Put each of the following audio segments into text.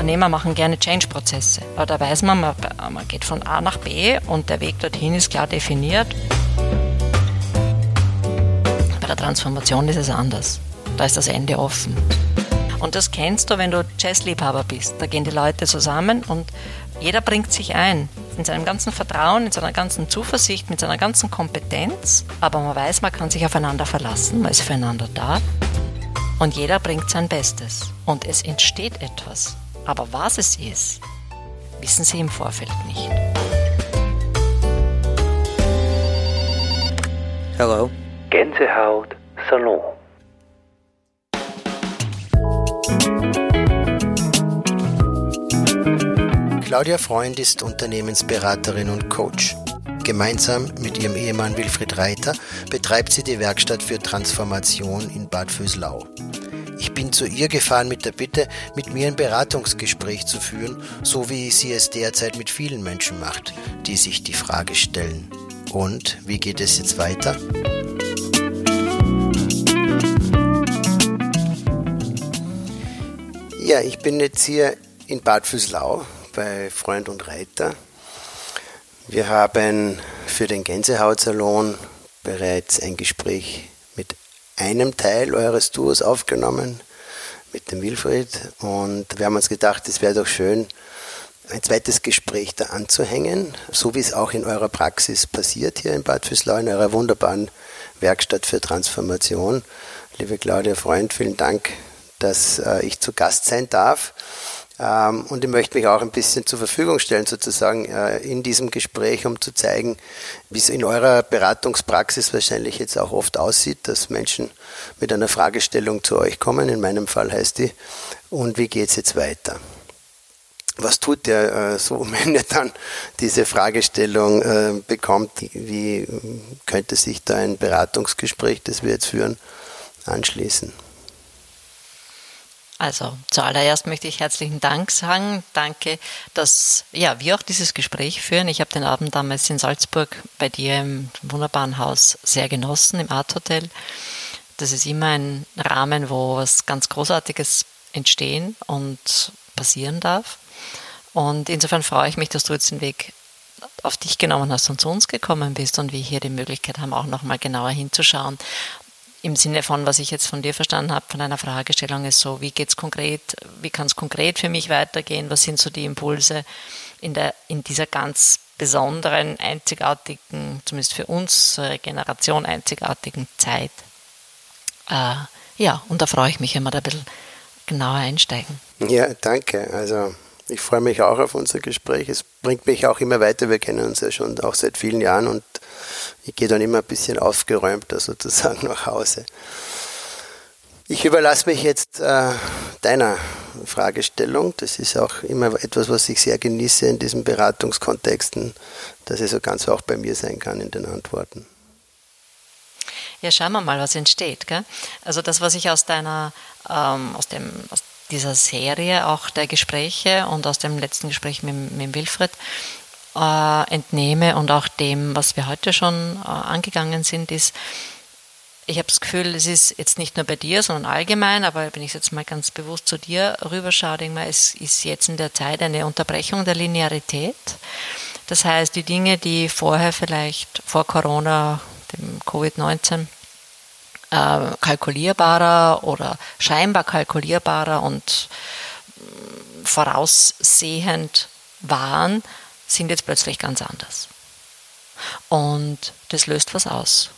Unternehmer machen gerne Change-Prozesse. Da weiß man, man, man geht von A nach B und der Weg dorthin ist klar definiert. Bei der Transformation ist es anders. Da ist das Ende offen. Und das kennst du, wenn du Jazzliebhaber bist. Da gehen die Leute zusammen und jeder bringt sich ein. In seinem ganzen Vertrauen, in seiner ganzen Zuversicht, mit seiner ganzen Kompetenz. Aber man weiß, man kann sich aufeinander verlassen, man ist füreinander da. Und jeder bringt sein Bestes. Und es entsteht etwas. Aber was es ist, wissen sie im Vorfeld nicht. Hello. Gänsehaut Salon. Claudia Freund ist Unternehmensberaterin und Coach. Gemeinsam mit ihrem Ehemann Wilfried Reiter betreibt sie die Werkstatt für Transformation in Bad Vöslau. Bin zu ihr gefahren mit der Bitte, mit mir ein Beratungsgespräch zu führen, so wie sie es derzeit mit vielen Menschen macht, die sich die Frage stellen. Und wie geht es jetzt weiter? Ja, ich bin jetzt hier in Bad Füßlau bei Freund und Reiter. Wir haben für den Gänsehautsalon bereits ein Gespräch mit einem Teil eures Tours aufgenommen, mit dem Wilfried. Und wir haben uns gedacht, es wäre doch schön, ein zweites Gespräch da anzuhängen, so wie es auch in eurer Praxis passiert hier in Bad Füßlau, in eurer wunderbaren Werkstatt für Transformation. Liebe Claudia Freund, vielen Dank dass äh, ich zu Gast sein darf. Ähm, und ich möchte mich auch ein bisschen zur Verfügung stellen, sozusagen äh, in diesem Gespräch, um zu zeigen, wie es in eurer Beratungspraxis wahrscheinlich jetzt auch oft aussieht, dass Menschen mit einer Fragestellung zu euch kommen. In meinem Fall heißt die, und wie geht es jetzt weiter? was tut der äh, so, wenn er dann diese Fragestellung äh, bekommt, wie könnte sich da ein Beratungsgespräch, das wir jetzt führen, anschließen? Also zuallererst möchte ich herzlichen Dank sagen. Danke, dass ja, wir auch dieses Gespräch führen. Ich habe den Abend damals in Salzburg bei dir im wunderbaren Haus sehr genossen, im Art Hotel. Das ist immer ein Rahmen, wo was ganz Großartiges entstehen und passieren darf. Und insofern freue ich mich, dass du jetzt den Weg auf dich genommen hast und zu uns gekommen bist und wir hier die Möglichkeit haben, auch nochmal genauer hinzuschauen im Sinne von, was ich jetzt von dir verstanden habe, von einer Fragestellung ist so, wie geht's konkret, wie kann es konkret für mich weitergehen, was sind so die Impulse in, der, in dieser ganz besonderen, einzigartigen, zumindest für unsere Generation einzigartigen Zeit. Äh, ja, und da freue ich mich, wir da ein bisschen genauer einsteigen. Ja, danke. Also ich freue mich auch auf unser Gespräch. Es bringt mich auch immer weiter. Wir kennen uns ja schon auch seit vielen Jahren und ich gehe dann immer ein bisschen aufgeräumter sozusagen nach Hause. Ich überlasse mich jetzt äh, deiner Fragestellung. Das ist auch immer etwas, was ich sehr genieße in diesen Beratungskontexten, dass es so ganz auch bei mir sein kann in den Antworten. Ja, schauen wir mal, was entsteht. Gell? Also das, was ich aus deiner, ähm, aus, dem, aus dieser Serie auch der Gespräche und aus dem letzten Gespräch mit, mit Wilfried äh, entnehme und auch dem, was wir heute schon äh, angegangen sind, ist, ich habe das Gefühl, es ist jetzt nicht nur bei dir, sondern allgemein, aber wenn ich jetzt mal ganz bewusst zu dir rüberschaue, denke mal, es ist jetzt in der Zeit eine Unterbrechung der Linearität. Das heißt, die Dinge, die vorher vielleicht vor Corona, dem Covid-19, äh, kalkulierbarer oder scheinbar kalkulierbarer und mm, voraussehend waren, sind jetzt plötzlich ganz anders. Und das löst was aus.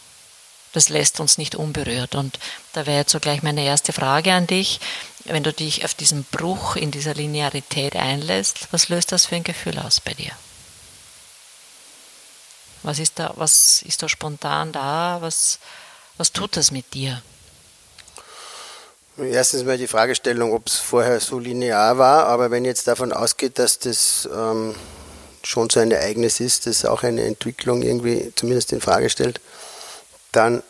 Das lässt uns nicht unberührt. Und da wäre jetzt so gleich meine erste Frage an dich. Wenn du dich auf diesen Bruch in dieser Linearität einlässt, was löst das für ein Gefühl aus bei dir? Was ist da, was ist da spontan da? Was, was tut das mit dir? Erstens mal die Fragestellung, ob es vorher so linear war, aber wenn jetzt davon ausgeht, dass das ähm, schon so ein Ereignis ist, das auch eine Entwicklung irgendwie zumindest in Frage stellt, dann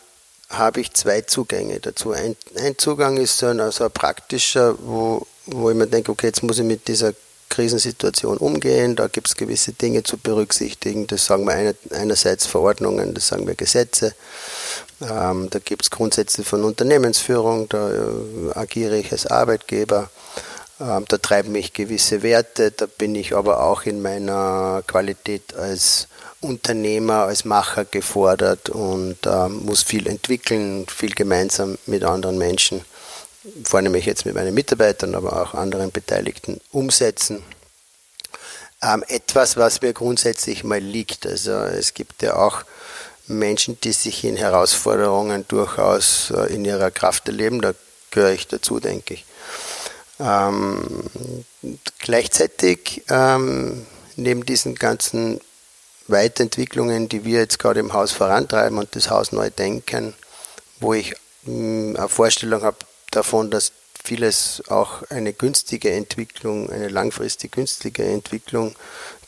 habe ich zwei Zugänge dazu. Ein, ein Zugang ist so ein, also ein praktischer, wo, wo ich mir denke, okay, jetzt muss ich mit dieser Krisensituation umgehen, da gibt es gewisse Dinge zu berücksichtigen, das sagen wir einer, einerseits Verordnungen, das sagen wir Gesetze, ähm, da gibt es Grundsätze von Unternehmensführung, da äh, agiere ich als Arbeitgeber, Ähm, da treiben mich gewisse Werte, da bin ich aber auch in meiner Qualität als Unternehmer, als Macher gefordert und äh, muss viel entwickeln, viel gemeinsam mit anderen Menschen, vornehmlich jetzt mit meinen Mitarbeitern, aber auch anderen Beteiligten umsetzen. Ähm, etwas, was mir grundsätzlich mal liegt. Also es gibt ja auch Menschen, die sich in Herausforderungen durchaus äh, in ihrer Kraft erleben. Da gehöre ich dazu, denke ich. Ähm, gleichzeitig ähm, neben diesen ganzen Weiterentwicklungen, die wir jetzt gerade im Haus vorantreiben und das Haus neu denken, wo ich mh, hm, eine Vorstellung habe davon, dass vieles auch eine günstige Entwicklung, eine langfristig günstige Entwicklung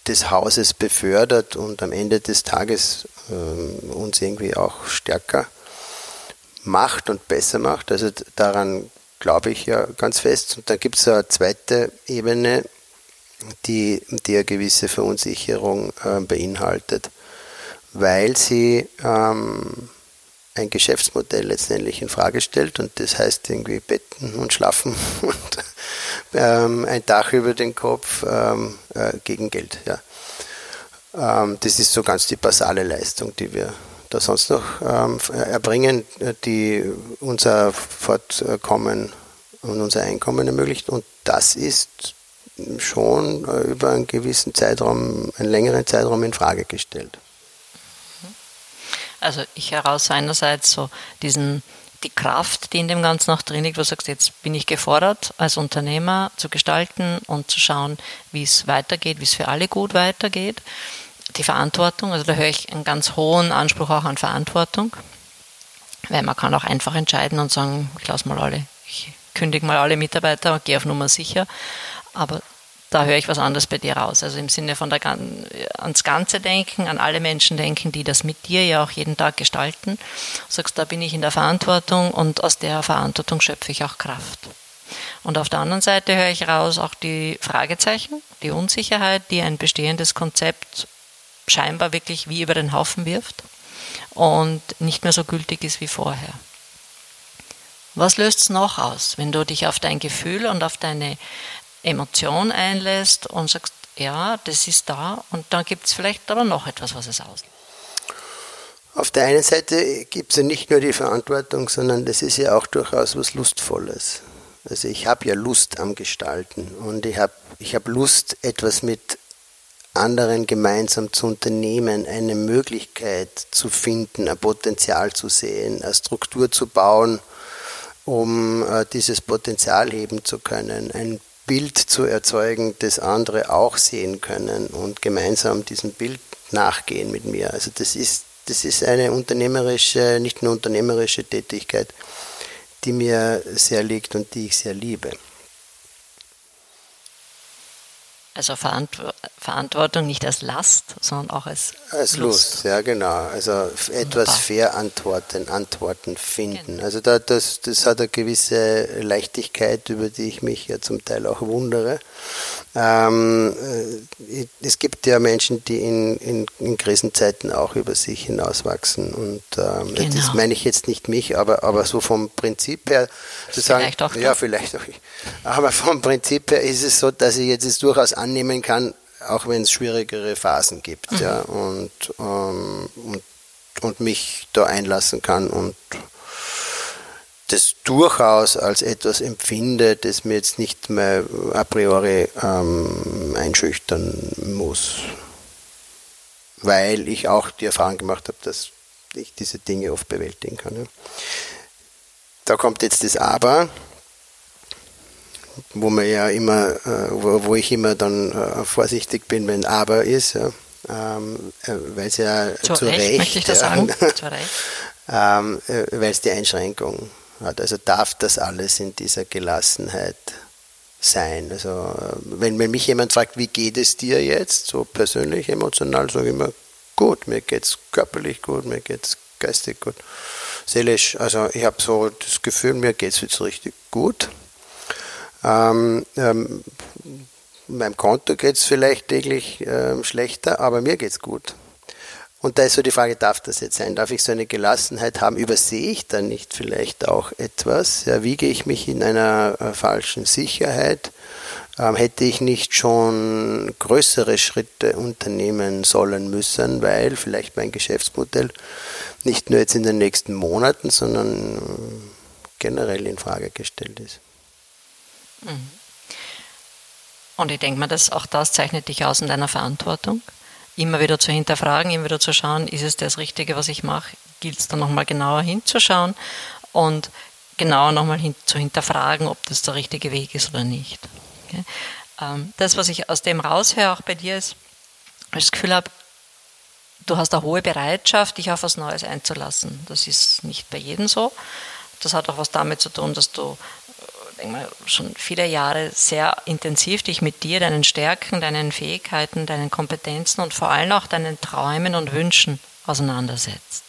des Hauses befördert und am Ende des Tages äh, uns irgendwie auch stärker macht und besser macht. Also daran glaube ich ja ganz fest. Und dann gibt es eine zweite Ebene, die, die eine gewisse Verunsicherung äh, beinhaltet, weil sie ähm, ein Geschäftsmodell letztendlich in Frage stellt und das heißt irgendwie Betten und Schlafen und ähm, ein Dach über den Kopf ähm, äh, gegen Geld. Ja. Ähm, das ist so ganz die basale Leistung, die wir da sonst noch ähm, erbringen, die unser Fortkommen und unser Einkommen ermöglicht und das ist schon äh, über einen gewissen Zeitraum, einen längeren Zeitraum in Frage gestellt. Also ich heraus einerseits so diesen, die Kraft, die in dem Ganzen auch drin liegt, wo du sagst, jetzt bin ich gefordert, als Unternehmer zu gestalten und zu schauen, wie es weitergeht, wie es für alle gut weitergeht. Die Verantwortung, also da höre ich einen ganz hohen Anspruch auch an Verantwortung, weil man kann auch einfach entscheiden und sagen, ich lasse mal alle, ich kündige mal alle Mitarbeiter und gehe auf Nummer sicher. Aber da höre ich was anderes bei dir raus. Also im Sinne von der, ans Ganze denken, an alle Menschen denken, die das mit dir ja auch jeden Tag gestalten. Du sagst, da bin ich in der Verantwortung und aus der Verantwortung schöpfe ich auch Kraft. Und auf der anderen Seite höre ich raus auch die Fragezeichen, die Unsicherheit, die ein bestehendes Konzept scheinbar wirklich wie über den Haufen wirft und nicht mehr so gültig ist wie vorher. Was löst es noch aus, wenn du dich auf dein Gefühl und auf deine Emotion einlässt und sagst, ja, das ist da und dann gibt es vielleicht aber noch etwas, was es auslöst. Auf der einen Seite gibt es ja nicht nur die Verantwortung, sondern das ist ja auch durchaus was Lustvolles. Also ich habe ja Lust am Gestalten und ich habe ich hab Lust, etwas mit anderen gemeinsam zu unternehmen, eine Möglichkeit zu finden, ein Potenzial zu sehen, eine Struktur zu bauen, um äh, dieses Potenzial heben zu können, ein Bild zu erzeugen, das andere auch sehen können und gemeinsam diesem Bild nachgehen mit mir. Also das ist, das ist eine unternehmerische, nicht nur unternehmerische Tätigkeit, die mir sehr liegt und die ich sehr liebe. Also Verantwortung nicht als Last, sondern auch als, als Lust. Lust. ja genau. Also etwas Wunderbar. fair antworten, Antworten finden. Genau. Also da, das, das hat eine gewisse Leichtigkeit, über die ich mich ja zum Teil auch wundere. Ähm, äh, es gibt ja Menschen, die in, in, in, Krisenzeiten auch über sich hinauswachsen. Und ähm, genau. das meine ich jetzt nicht mich, aber, aber so vom Prinzip her zu sagen, vielleicht auch ja, vielleicht auch ich. Aber vom Prinzip her ist es so, dass ich jetzt es durchaus annehmen kann, auch wenn es schwierigere Phasen gibt, mhm. ja, und, ähm, und, und mich da einlassen kann und das durchaus als etwas empfinde, das mir jetzt nicht mehr a priori ähm, einschüchtern muss. Weil ich auch die Erfahrung gemacht habe, dass ich diese Dinge oft bewältigen kann. Ja. Da kommt jetzt das Aber, wo man ja immer, äh, wo, wo, ich immer dann äh, vorsichtig bin, wenn Aber ist, ja. ähm, äh, weil es ja zu, zu Recht, Recht, möchte ich das ja, sagen, ähm, äh, weil es die Einschränkung hat. Also darf das alles in dieser Gelassenheit sein. Also wenn, wenn mich jemand fragt, wie geht es dir jetzt, so persönlich, emotional, sage ich immer, gut, mir geht es körperlich gut, mir geht es geistig gut, seelisch. Also ich habe so das Gefühl, mir geht es jetzt richtig gut. Ähm, ähm, meinem Konto geht es vielleicht täglich ähm, schlechter, aber mir geht es gut. Und da ist so die Frage, darf das jetzt sein? Darf ich so eine Gelassenheit haben? Übersehe ich dann nicht vielleicht auch etwas? Ja, wiege ich mich in einer äh, falschen Sicherheit? Ähm, hätte ich nicht schon größere Schritte unternehmen sollen müssen, weil vielleicht mein Geschäftsmodell nicht nur jetzt in den nächsten Monaten, sondern äh, generell in Frage gestellt ist. Mhm. Und ich denke mal, dass auch das zeichnet dich aus in deiner Verantwortung immer wieder zu hinterfragen, immer wieder zu schauen, ist es das Richtige, was ich mache? Gilt es dann nochmal genauer hinzuschauen und genauer nochmal hin, zu hinterfragen, ob das der richtige Weg ist oder nicht. Okay? Ähm, das, was ich aus dem raushöre, auch bei dir ist, ich das Gefühl habe, du hast eine hohe Bereitschaft, dich auf was Neues einzulassen. Das ist nicht bei jedem so. Das hat auch was damit zu tun, dass du schon viele Jahre sehr intensiv dich mit dir, deinen Stärken, deinen Fähigkeiten, deinen Kompetenzen und vor allem auch deinen Träumen und Wünschen auseinandersetzt.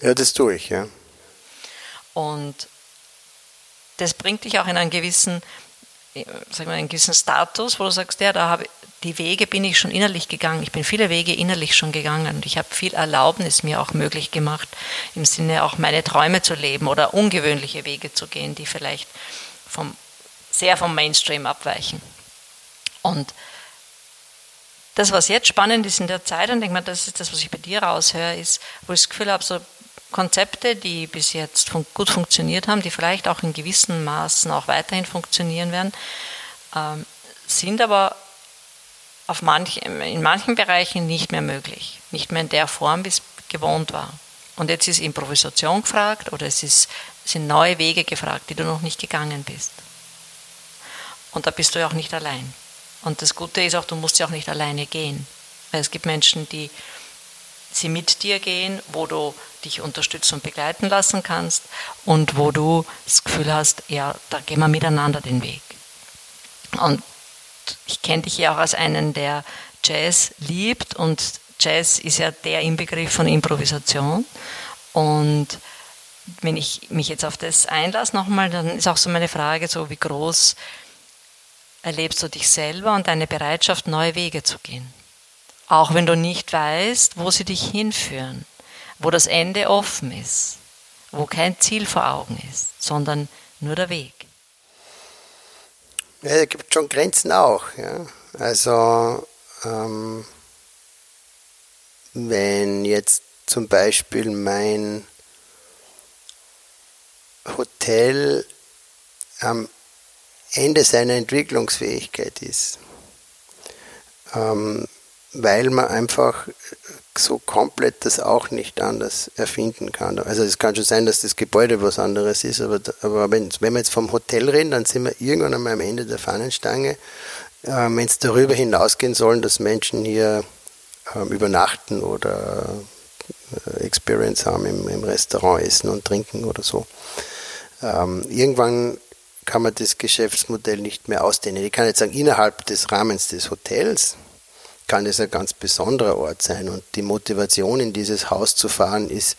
Ja, das tue ich, ja. Und das bringt dich auch in einen gewissen, sag mal, einen gewissen Status, wo du sagst, ja, da habe die Wege bin ich schon innerlich gegangen. Ich bin viele Wege innerlich schon gegangen und ich habe viel Erlaubnis mir auch möglich gemacht, im Sinne auch meine Träume zu leben oder ungewöhnliche Wege zu gehen, die vielleicht vom, sehr vom Mainstream abweichen. Und das, was jetzt spannend ist in der Zeit, und denke mal, das ist das, was ich bei dir raushöre, ist, wo ich das Gefühl habe, so Konzepte, die bis jetzt gut funktioniert haben, die vielleicht auch in gewissen Maßen auch weiterhin funktionieren werden, ähm, sind aber auf manch, in manchen Bereichen nicht mehr möglich, nicht mehr in der Form, wie es gewohnt war. Und jetzt ist Improvisation gefragt oder es ist, sind neue Wege gefragt, die du noch nicht gegangen bist. Und da bist du ja auch nicht allein. Und das Gute ist auch, du musst ja auch nicht alleine gehen. Weil es gibt Menschen, die sie mit dir gehen, wo du dich unterstützen und begleiten lassen kannst und wo du das Gefühl hast, ja, da gehen wir miteinander den Weg. Und ich kenne dich ja auch als einen, der Jazz liebt und Jazz ist ja der Inbegriff von Improvisation. Und wenn ich mich jetzt auf das einlasse nochmal, dann ist auch so meine Frage so, wie groß erlebst du dich selber und deine Bereitschaft, neue Wege zu gehen? Auch wenn du nicht weißt, wo sie dich hinführen, wo das Ende offen ist, wo kein Ziel vor Augen ist, sondern nur der Weg. Ja, es gibt schon Grenzen auch. Ja. Also ähm, wenn jetzt zum Beispiel mein Hotel am Ende seiner Entwicklungsfähigkeit ist, ähm, weil man einfach so komplett das auch nicht anders erfinden kann. Also es kann schon sein, dass das Gebäude was anderes ist, aber, aber wenn, wenn wir jetzt vom Hotel reden, dann sind wir irgendwann einmal am Ende der Fahnenstange. Äh, wenn es darüber hinausgehen sollen, dass Menschen hier äh, übernachten oder äh, Experience haben im, im, Restaurant essen und trinken oder so. Ähm, irgendwann kann man das Geschäftsmodell nicht mehr ausdehnen. Ich kann jetzt sagen, innerhalb des Rahmens des Hotels kann es ein ganz besonderer Ort sein. Und die Motivation, in dieses Haus zu fahren, ist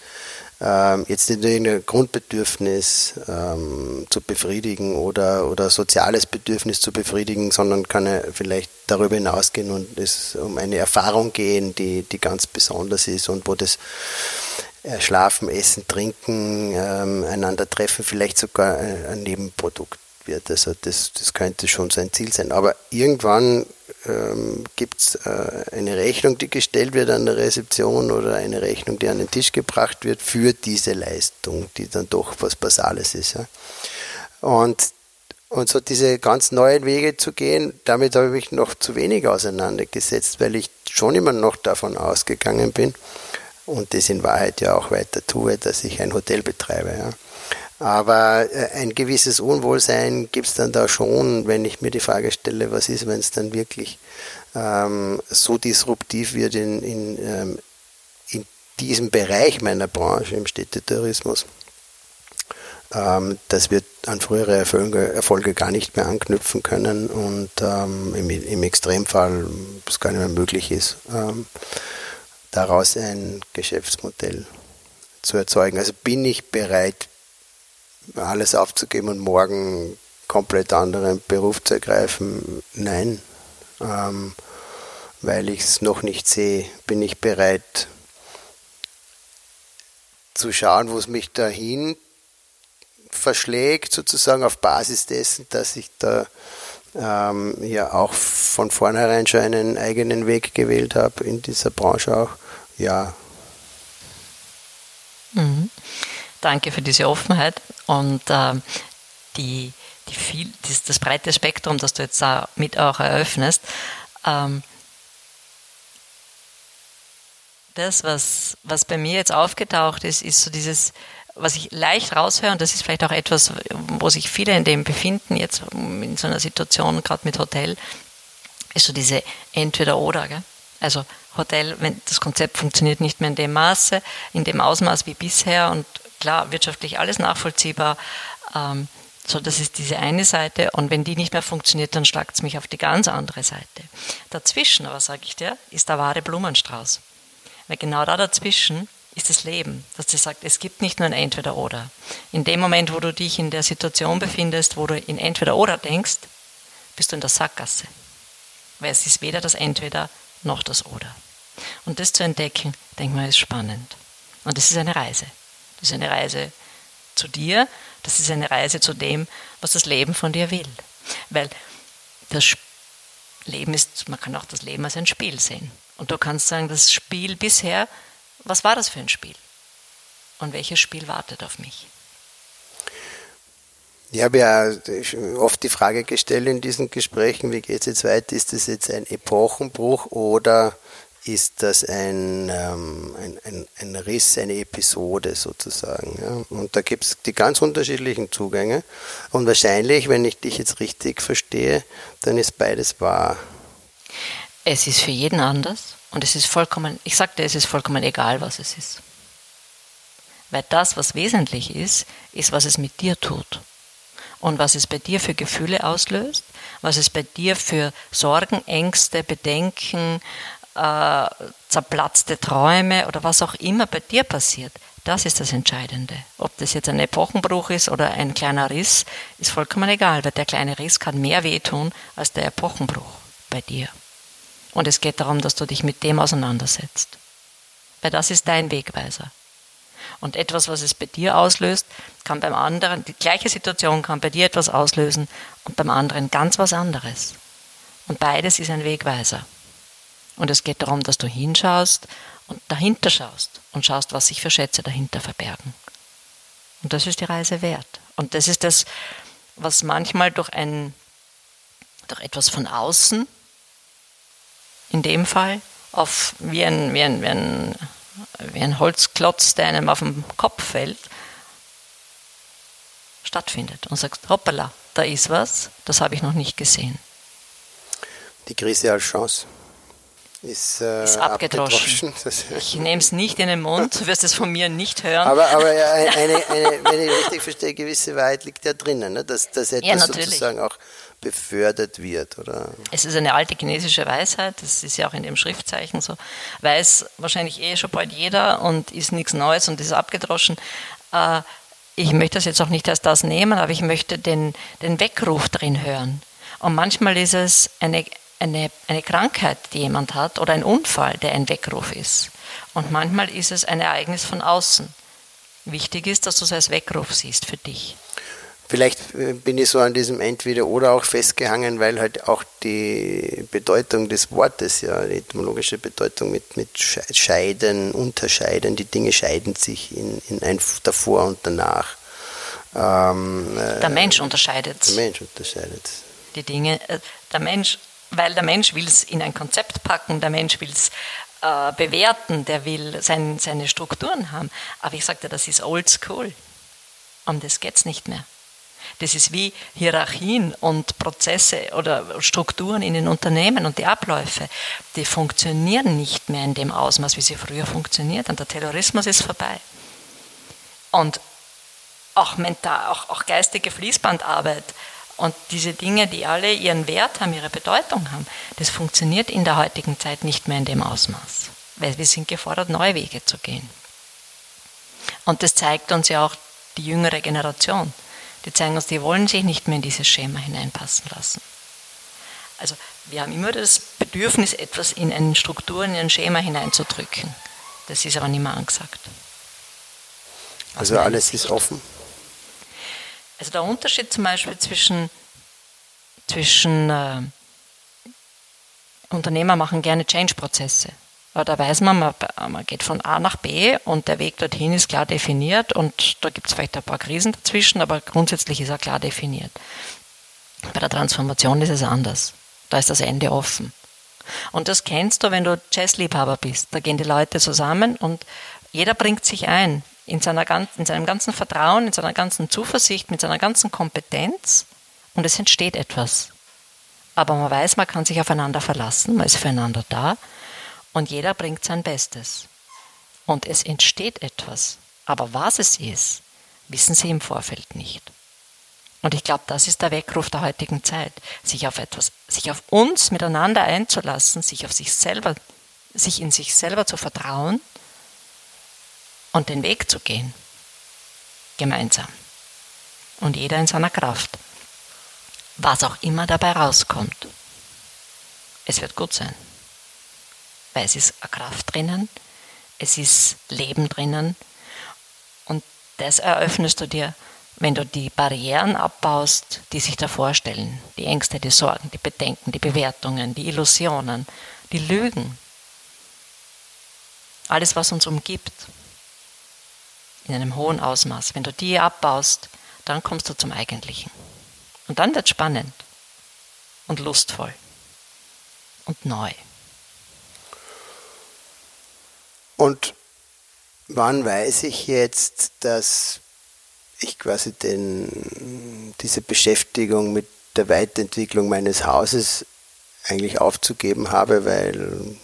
ähm, jetzt nicht irgendein Grundbedürfnis ähm, zu befriedigen oder, oder soziales Bedürfnis zu befriedigen, sondern kann ja vielleicht darüber hinausgehen und es um eine Erfahrung gehen, die, die ganz besonders ist und wo das äh, Schlafen, Essen, Trinken, ähm, einander treffen vielleicht sogar ein Nebenprodukt wird. Also das, das könnte schon sein Ziel sein. Aber irgendwann ähm, gibt es äh, eine Rechnung, die gestellt wird an der Rezeption oder eine Rechnung, die an den Tisch gebracht wird für diese Leistung, die dann doch was Basales ist. Ja. Und, und so diese ganz neuen Wege zu gehen, damit habe ich mich noch zu wenig auseinandergesetzt, weil ich schon immer noch davon ausgegangen bin und das in Wahrheit ja auch weiter tue, dass ich ein Hotel betreibe. Ja. Aber äh, ein gewisses Unwohlsein gibt es dann da schon, wenn ich mir die Frage stelle, was ist, wenn es dann wirklich ähm, so disruptiv wird in, in, ähm, in diesem Bereich meiner Branche, im Städtetourismus, ähm, dass wir an frühere Erfolge, Erfolge, gar nicht mehr anknüpfen können und ähm, im, im, Extremfall es gar nicht mehr möglich ist, ähm, daraus ein Geschäftsmodell zu erzeugen. Also bin ich bereit, alles aufzugeben und morgen komplett anderen Beruf zu ergreifen, nein. Ähm, weil ich es noch nicht sehe, bin ich bereit zu schauen, wo es mich dahin verschlägt, sozusagen auf Basis dessen, dass ich da ähm, ja auch von vornherein schon einen eigenen Weg gewählt habe in dieser Branche auch. Ja. Mhm. Danke für diese Offenheit und äh, die, die viel, das, das, breite Spektrum, das du jetzt da mit auch eröffnest. Ähm, das, was, was bei mir jetzt aufgetaucht ist, ist so dieses, was ich leicht raushöre, und das ist vielleicht auch etwas, wo sich viele in dem befinden, jetzt in so einer Situation, gerade mit Hotel, ist so diese Entweder-Oder. Also Hotel, wenn das Konzept funktioniert nicht mehr in dem Maße, in dem Ausmaß wie bisher und klar, wirtschaftlich alles nachvollziehbar. Ähm, so, das ist diese eine Seite und wenn die nicht mehr funktioniert, dann schlagt es mich auf die ganz andere Seite. Dazwischen, aber sage ich dir, ist der wahre Blumenstrauß. Weil genau da dazwischen ist das Leben, dass dir sagt, es gibt nicht nur ein Entweder-Oder. In dem Moment, wo du dich in der Situation befindest, wo du in Entweder-Oder denkst, bist du in der Sackgasse. Weil es ist weder das Entweder noch das Oder. Und das zu entdecken, denke mal, ist spannend. Und das ist eine Reise. Das ist eine Reise zu dir, das ist eine Reise zu dem, was das Leben von dir will. Weil das Leben ist, man kann auch das Leben als ein Spiel sehen. Und du kannst sagen, das Spiel bisher, was war das für ein Spiel? Und welches Spiel wartet auf mich? Ich habe ja oft die Frage gestellt in diesen Gesprächen, wie geht es jetzt weiter? Ist das jetzt ein Epochenbruch oder ist das ein, ähm, ein, ein, ein, Riss, eine Episode sozusagen? Ja? Und da gibt es die ganz unterschiedlichen Zugänge. Und wahrscheinlich, wenn ich dich jetzt richtig verstehe, dann ist beides wahr. Es ist für jeden anders und es ist vollkommen, ich sagte, es ist vollkommen egal, was es ist. Weil das, was wesentlich ist, ist, was es mit dir tut und was es bei dir für Gefühle auslöst, was es bei dir für Sorgen, Ängste, Bedenken, äh, zerplatzte Träume oder was auch immer bei dir passiert. Das ist das Entscheidende. Ob das jetzt ein Epochenbruch ist oder ein kleiner Riss, ist vollkommen egal, weil der kleine Riss kann mehr wehtun als der Epochenbruch bei dir. Und es geht darum, dass du dich mit dem auseinandersetzt. Weil das ist dein Wegweiser. Und etwas, was es bei dir auslöst, kann beim anderen, die gleiche Situation kann bei dir etwas auslösen und beim anderen ganz was anderes. Und beides ist ein Wegweiser. Und es geht darum, dass du hinschaust und dahinter schaust und schaust, was sich für Schätze dahinter verbergen. Und das ist die Reise wert. Und das ist das, was manchmal durch ein, durch etwas von außen, in dem Fall, auf, wie ein, wie ein, wie ein wie ein Holzklotz, der einem auf den Kopf fällt, stattfindet und sagst, hoppala, da ist was, das habe ich noch nicht gesehen. Die Krise als Chance ist, äh, ist abgedroschen. abgedroschen. Ich nehme es nicht in den Mund, du wirst es von mir nicht hören. Aber, aber eine, eine, wenn ich richtig verstehe, gewisse Wahrheit liegt ja drinnen, ne? dass, dass etwas ja, sozusagen auch befördert wird, oder? Es ist eine alte chinesische Weisheit, das ist ja auch in dem Schriftzeichen so, weiß wahrscheinlich eh schon bald jeder und ist nichts Neues und ist abgedroschen. Äh, ich möchte das jetzt auch nicht als das nehmen, aber ich möchte den, den Weckruf drin hören. Und manchmal ist es eine, eine, eine Krankheit, die jemand hat, oder ein Unfall, der ein Weckruf ist. Und manchmal ist es ein Ereignis von außen. Wichtig ist, dass du es als Weckruf siehst für dich. Vielleicht äh, bin ich so an diesem Entweder-Oder auch festgehangen, weil halt auch die Bedeutung des Wortes, ja, die etymologische Bedeutung mit, mit Scheiden, Unterscheiden, die Dinge scheiden sich in, in ein davor und danach. Ähm, äh, der Mensch unterscheidet. Der Mensch unterscheidet. Die Dinge, äh, der Mensch, weil der Mensch will es in ein Konzept packen, der Mensch will es äh, bewerten, der will sein, seine Strukturen haben. Aber ich sagte, das ist old school. Um das geht es nicht mehr. Das ist wie Hierarchien und Prozesse oder Strukturen in den Unternehmen und die Abläufe, die funktionieren nicht mehr in dem Ausmaß, wie sie früher funktioniert. Und der Terrorismus ist vorbei. Und auch mental, auch, auch geistige Fließbandarbeit und diese Dinge, die alle ihren Wert haben, ihre Bedeutung haben, das funktioniert in der heutigen Zeit nicht mehr in dem Ausmaß. Weil wir sind gefordert, neue Wege zu gehen. Und das zeigt uns ja auch die jüngere Generation. Die zeigen uns, die wollen sich nicht mehr in dieses Schema hineinpassen lassen. Also wir haben immer das Bedürfnis, etwas in eine Struktur, in ein Schema hineinzudrücken. Das ist aber nicht mehr angesagt. Also alles ist offen? Also der Unterschied zum Beispiel zwischen, zwischen äh, Unternehmer machen gerne Change-Prozesse. Da weiß man, man, man, geht von A nach B und der Weg dorthin ist klar definiert und da gibt es vielleicht ein paar Krisen dazwischen, aber grundsätzlich ist er klar definiert. Bei der Transformation ist es anders. Da ist das Ende offen. Und das kennst du, wenn du Jazzliebhaber bist. Da gehen die Leute zusammen und jeder bringt sich ein in, seiner, in seinem ganzen Vertrauen, in seiner ganzen Zuversicht, mit seiner ganzen Kompetenz und es entsteht etwas. Aber man weiß, man kann sich aufeinander verlassen, man ist füreinander da und jeder bringt sein Bestes. Und es entsteht etwas. Aber was es ist, wissen sie im Vorfeld nicht. Und ich glaube, das ist der Weckruf der heutigen Zeit, sich auf etwas, sich auf uns miteinander einzulassen, sich auf sich selber, sich in sich selber zu vertrauen und den Weg zu gehen. Gemeinsam. Und jeder in seiner Kraft. Was auch immer dabei rauskommt. Es wird gut sein. Weil es ist eine Kraft drinnen, es ist Leben drinnen. Und das eröffnest du dir, wenn du die Barrieren abbaust, die sich da vorstellen. Die Ängste, die Sorgen, die Bedenken, die Bewertungen, die Illusionen, die Lügen. Alles, was uns umgibt in einem hohen Ausmaß. Wenn du die abbaust, dann kommst du zum Eigentlichen. Und dann wird spannend und lustvoll und neu. Und wann weiß ich jetzt, dass ich quasi den, diese Beschäftigung mit der Weiterentwicklung meines Hauses eigentlich aufzugeben habe, weil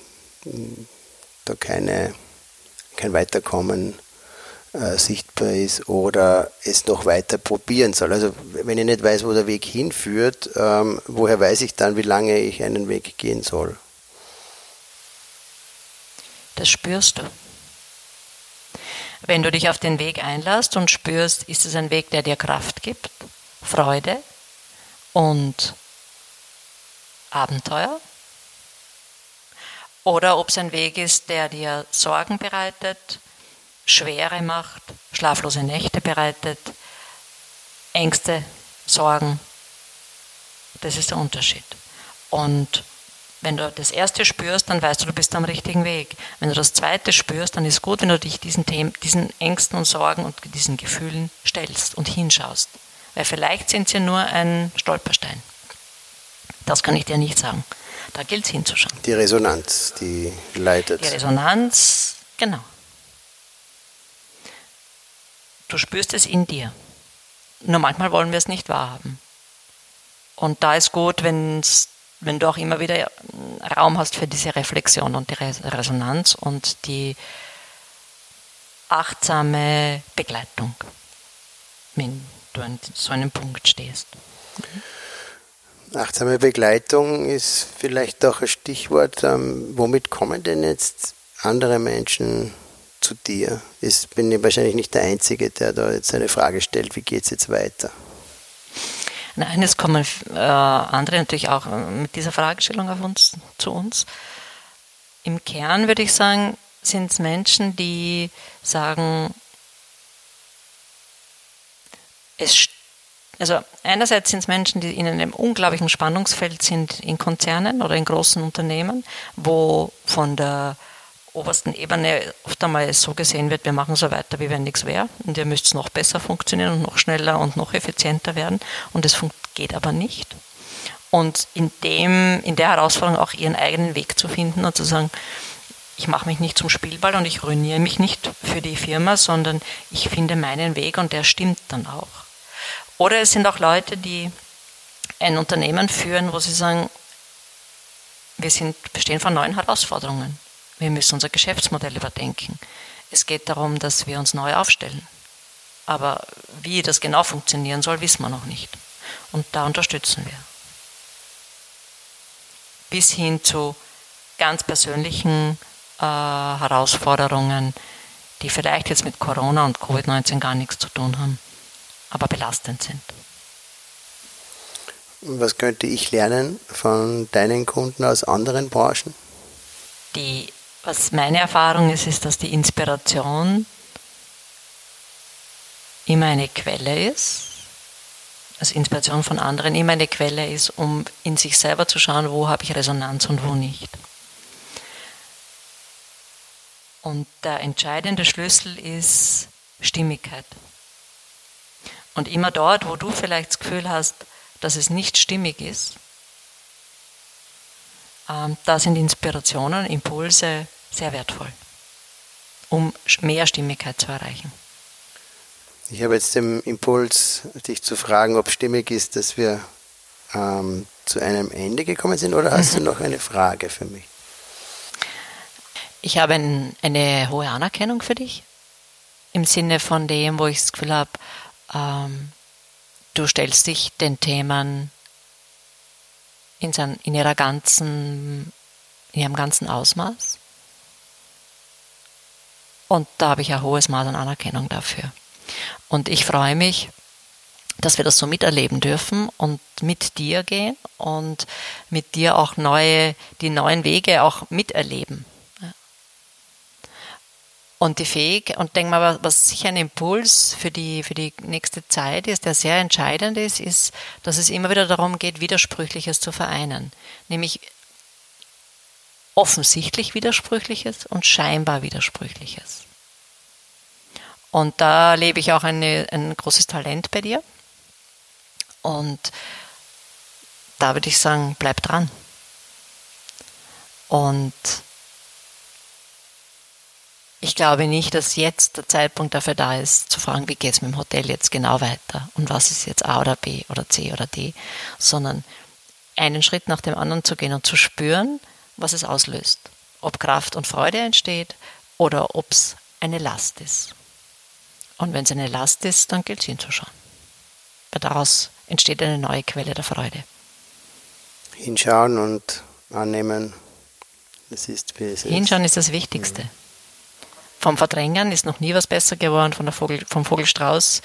da keine, kein Weiterkommen äh, sichtbar ist oder es noch weiter probieren soll. Also wenn ich nicht weiß, wo der Weg hinführt, ähm, woher weiß ich dann, wie lange ich einen Weg gehen soll? Das spürst du. Wenn du dich auf den Weg einlässt und spürst, ist es ein Weg, der dir Kraft gibt, Freude und Abenteuer? Oder ob es ein Weg ist, der dir Sorgen bereitet, Schwere macht, schlaflose Nächte bereitet, Ängste, Sorgen. Das ist der Unterschied. Und wenn du das erste spürst, dann weißt du, du bist am richtigen Weg. Wenn du das zweite spürst, dann ist gut, wenn du dich diesen, Themen, diesen Ängsten und Sorgen und diesen Gefühlen stellst und hinschaust. Weil vielleicht sind sie nur ein Stolperstein. Das kann ich dir nicht sagen. Da gilt es hinzuschauen. Die Resonanz, die leitet. Die Resonanz, genau. Du spürst es in dir. Nur manchmal wollen wir es nicht wahrhaben. Und da ist gut, wenn's, wenn du auch immer wieder Raum hast für diese Reflexion und die Resonanz und die achtsame Begleitung, wenn du an so einem Punkt stehst. Achtsame Begleitung ist vielleicht auch ein Stichwort. Ähm, womit kommen denn jetzt andere Menschen zu dir? Ich bin ich wahrscheinlich nicht der Einzige, der da jetzt eine Frage stellt, wie geht es jetzt weiter? Nein, es kommen äh, andere natürlich auch äh, mit dieser Fragestellung auf uns, zu uns. Im Kern würde ich sagen, sind es Menschen, die sagen, es, also einerseits sind es Menschen, die in einem unglaublichen Spannungsfeld sind in Konzernen oder in großen Unternehmen, wo von der obersten Ebene oft einmal so gesehen wird, wir machen so weiter, wie wenn nichts wäre und ihr müsst noch besser funktionieren und noch schneller und noch effizienter werden und es geht aber nicht. Und in, dem, in der Herausforderung auch ihren eigenen Weg zu finden und zu sagen, ich mache mich nicht zum Spielball und ich ruiniere mich nicht für die Firma, sondern ich finde meinen Weg und der stimmt dann auch. Oder es sind auch Leute, die ein Unternehmen führen, wo sie sagen, wir, sind, wir stehen vor neuen Herausforderungen. Wir müssen unser Geschäftsmodell überdenken. Es geht darum, dass wir uns neu aufstellen. Aber wie das genau funktionieren soll, wissen wir noch nicht. Und da unterstützen wir. Bis hin zu ganz persönlichen äh, Herausforderungen, die vielleicht jetzt mit Corona und Covid-19 gar nichts zu tun haben, aber belastend sind. Was könnte ich lernen von deinen Kunden aus anderen Branchen? Die, was meine Erfahrung ist, ist, dass die Inspiration immer eine Quelle ist, also Inspiration von anderen immer eine Quelle ist, um in sich selber zu schauen, wo habe ich Resonanz und wo nicht. Und der entscheidende Schlüssel ist Stimmigkeit. Und immer dort, wo du vielleicht das Gefühl hast, dass es nicht stimmig ist, da sind Inspirationen, Impulse sehr wertvoll, um mehr Stimmigkeit zu erreichen. Ich habe jetzt den Impuls, dich zu fragen, ob stimmig ist, dass wir ähm, zu einem Ende gekommen sind, oder hast du noch eine Frage für mich? Ich habe ein, eine hohe Anerkennung für dich, im Sinne von dem, wo ich das Gefühl habe, ähm, du stellst dich den Themen in, sein, in ihrer ganzen, in ihrem ganzen Ausmaß. Und da habe ich ein hohes Maß an Anerkennung dafür. Und ich freue mich, dass wir das so miterleben dürfen und mit dir gehen und mit dir auch neue, die neuen Wege auch miterleben. Und die Fähig, und denke mal, was sicher ein Impuls für die, für die nächste Zeit ist, der sehr entscheidend ist, ist, dass es immer wieder darum geht, Widersprüchliches zu vereinen. Nämlich offensichtlich Widersprüchliches und scheinbar Widersprüchliches. Und da lebe ich auch eine, ein großes Talent bei dir. Und da würde ich sagen, bleib dran. Und ich glaube nicht, dass jetzt der Zeitpunkt dafür da ist, zu fragen, wie geht es mit dem Hotel jetzt genau weiter und was ist jetzt A oder B oder C oder D, sondern einen Schritt nach dem anderen zu gehen und zu spüren, was es auslöst. Ob Kraft und Freude entsteht oder ob es eine Last ist. Und wenn es eine Last ist, dann gilt es hinzuschauen. Weil daraus entsteht eine neue Quelle der Freude. Hinschauen und annehmen, es ist, wie es ist. Hinschauen ist das Wichtigste. Mhm. Vom Verdrängen ist noch nie was besser geworden, von der Vogel, vom Vogelstrauß,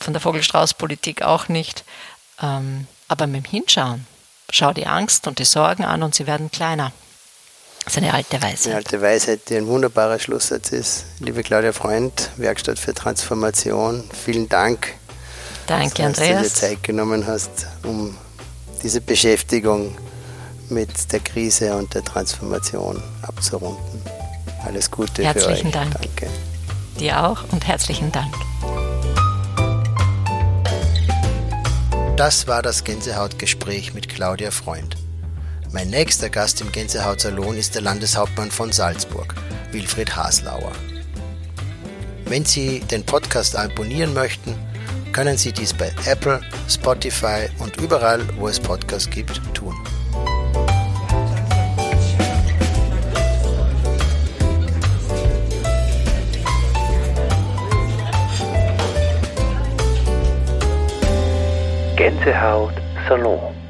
von der Vogelstrauß-Politik auch nicht. Ähm, aber mit dem Hinschauen, schau die Angst und die Sorgen an und sie werden kleiner. Das ist eine alte Weisheit. Eine alte Weisheit, die ein wunderbarer Schlusssatz ist. Liebe Claudia Freund, Werkstatt für Transformation, vielen Dank. Danke, dass Andreas. du dir Zeit genommen hast, um diese Beschäftigung mit der Krise und der Transformation abzurunden. Alles Gute herzlichen. Dank. Danke. Dir auch und herzlichen Dank. Das war das Gänsehautgespräch mit Claudia Freund. Mein nächster Gast im Gänsehautsalon ist der Landeshauptmann von Salzburg, Wilfried Haslauer. Wenn Sie den Podcast abonnieren möchten, können Sie dies bei Apple, Spotify und überall, wo es Podcasts gibt, tun. Gänsehaut Salon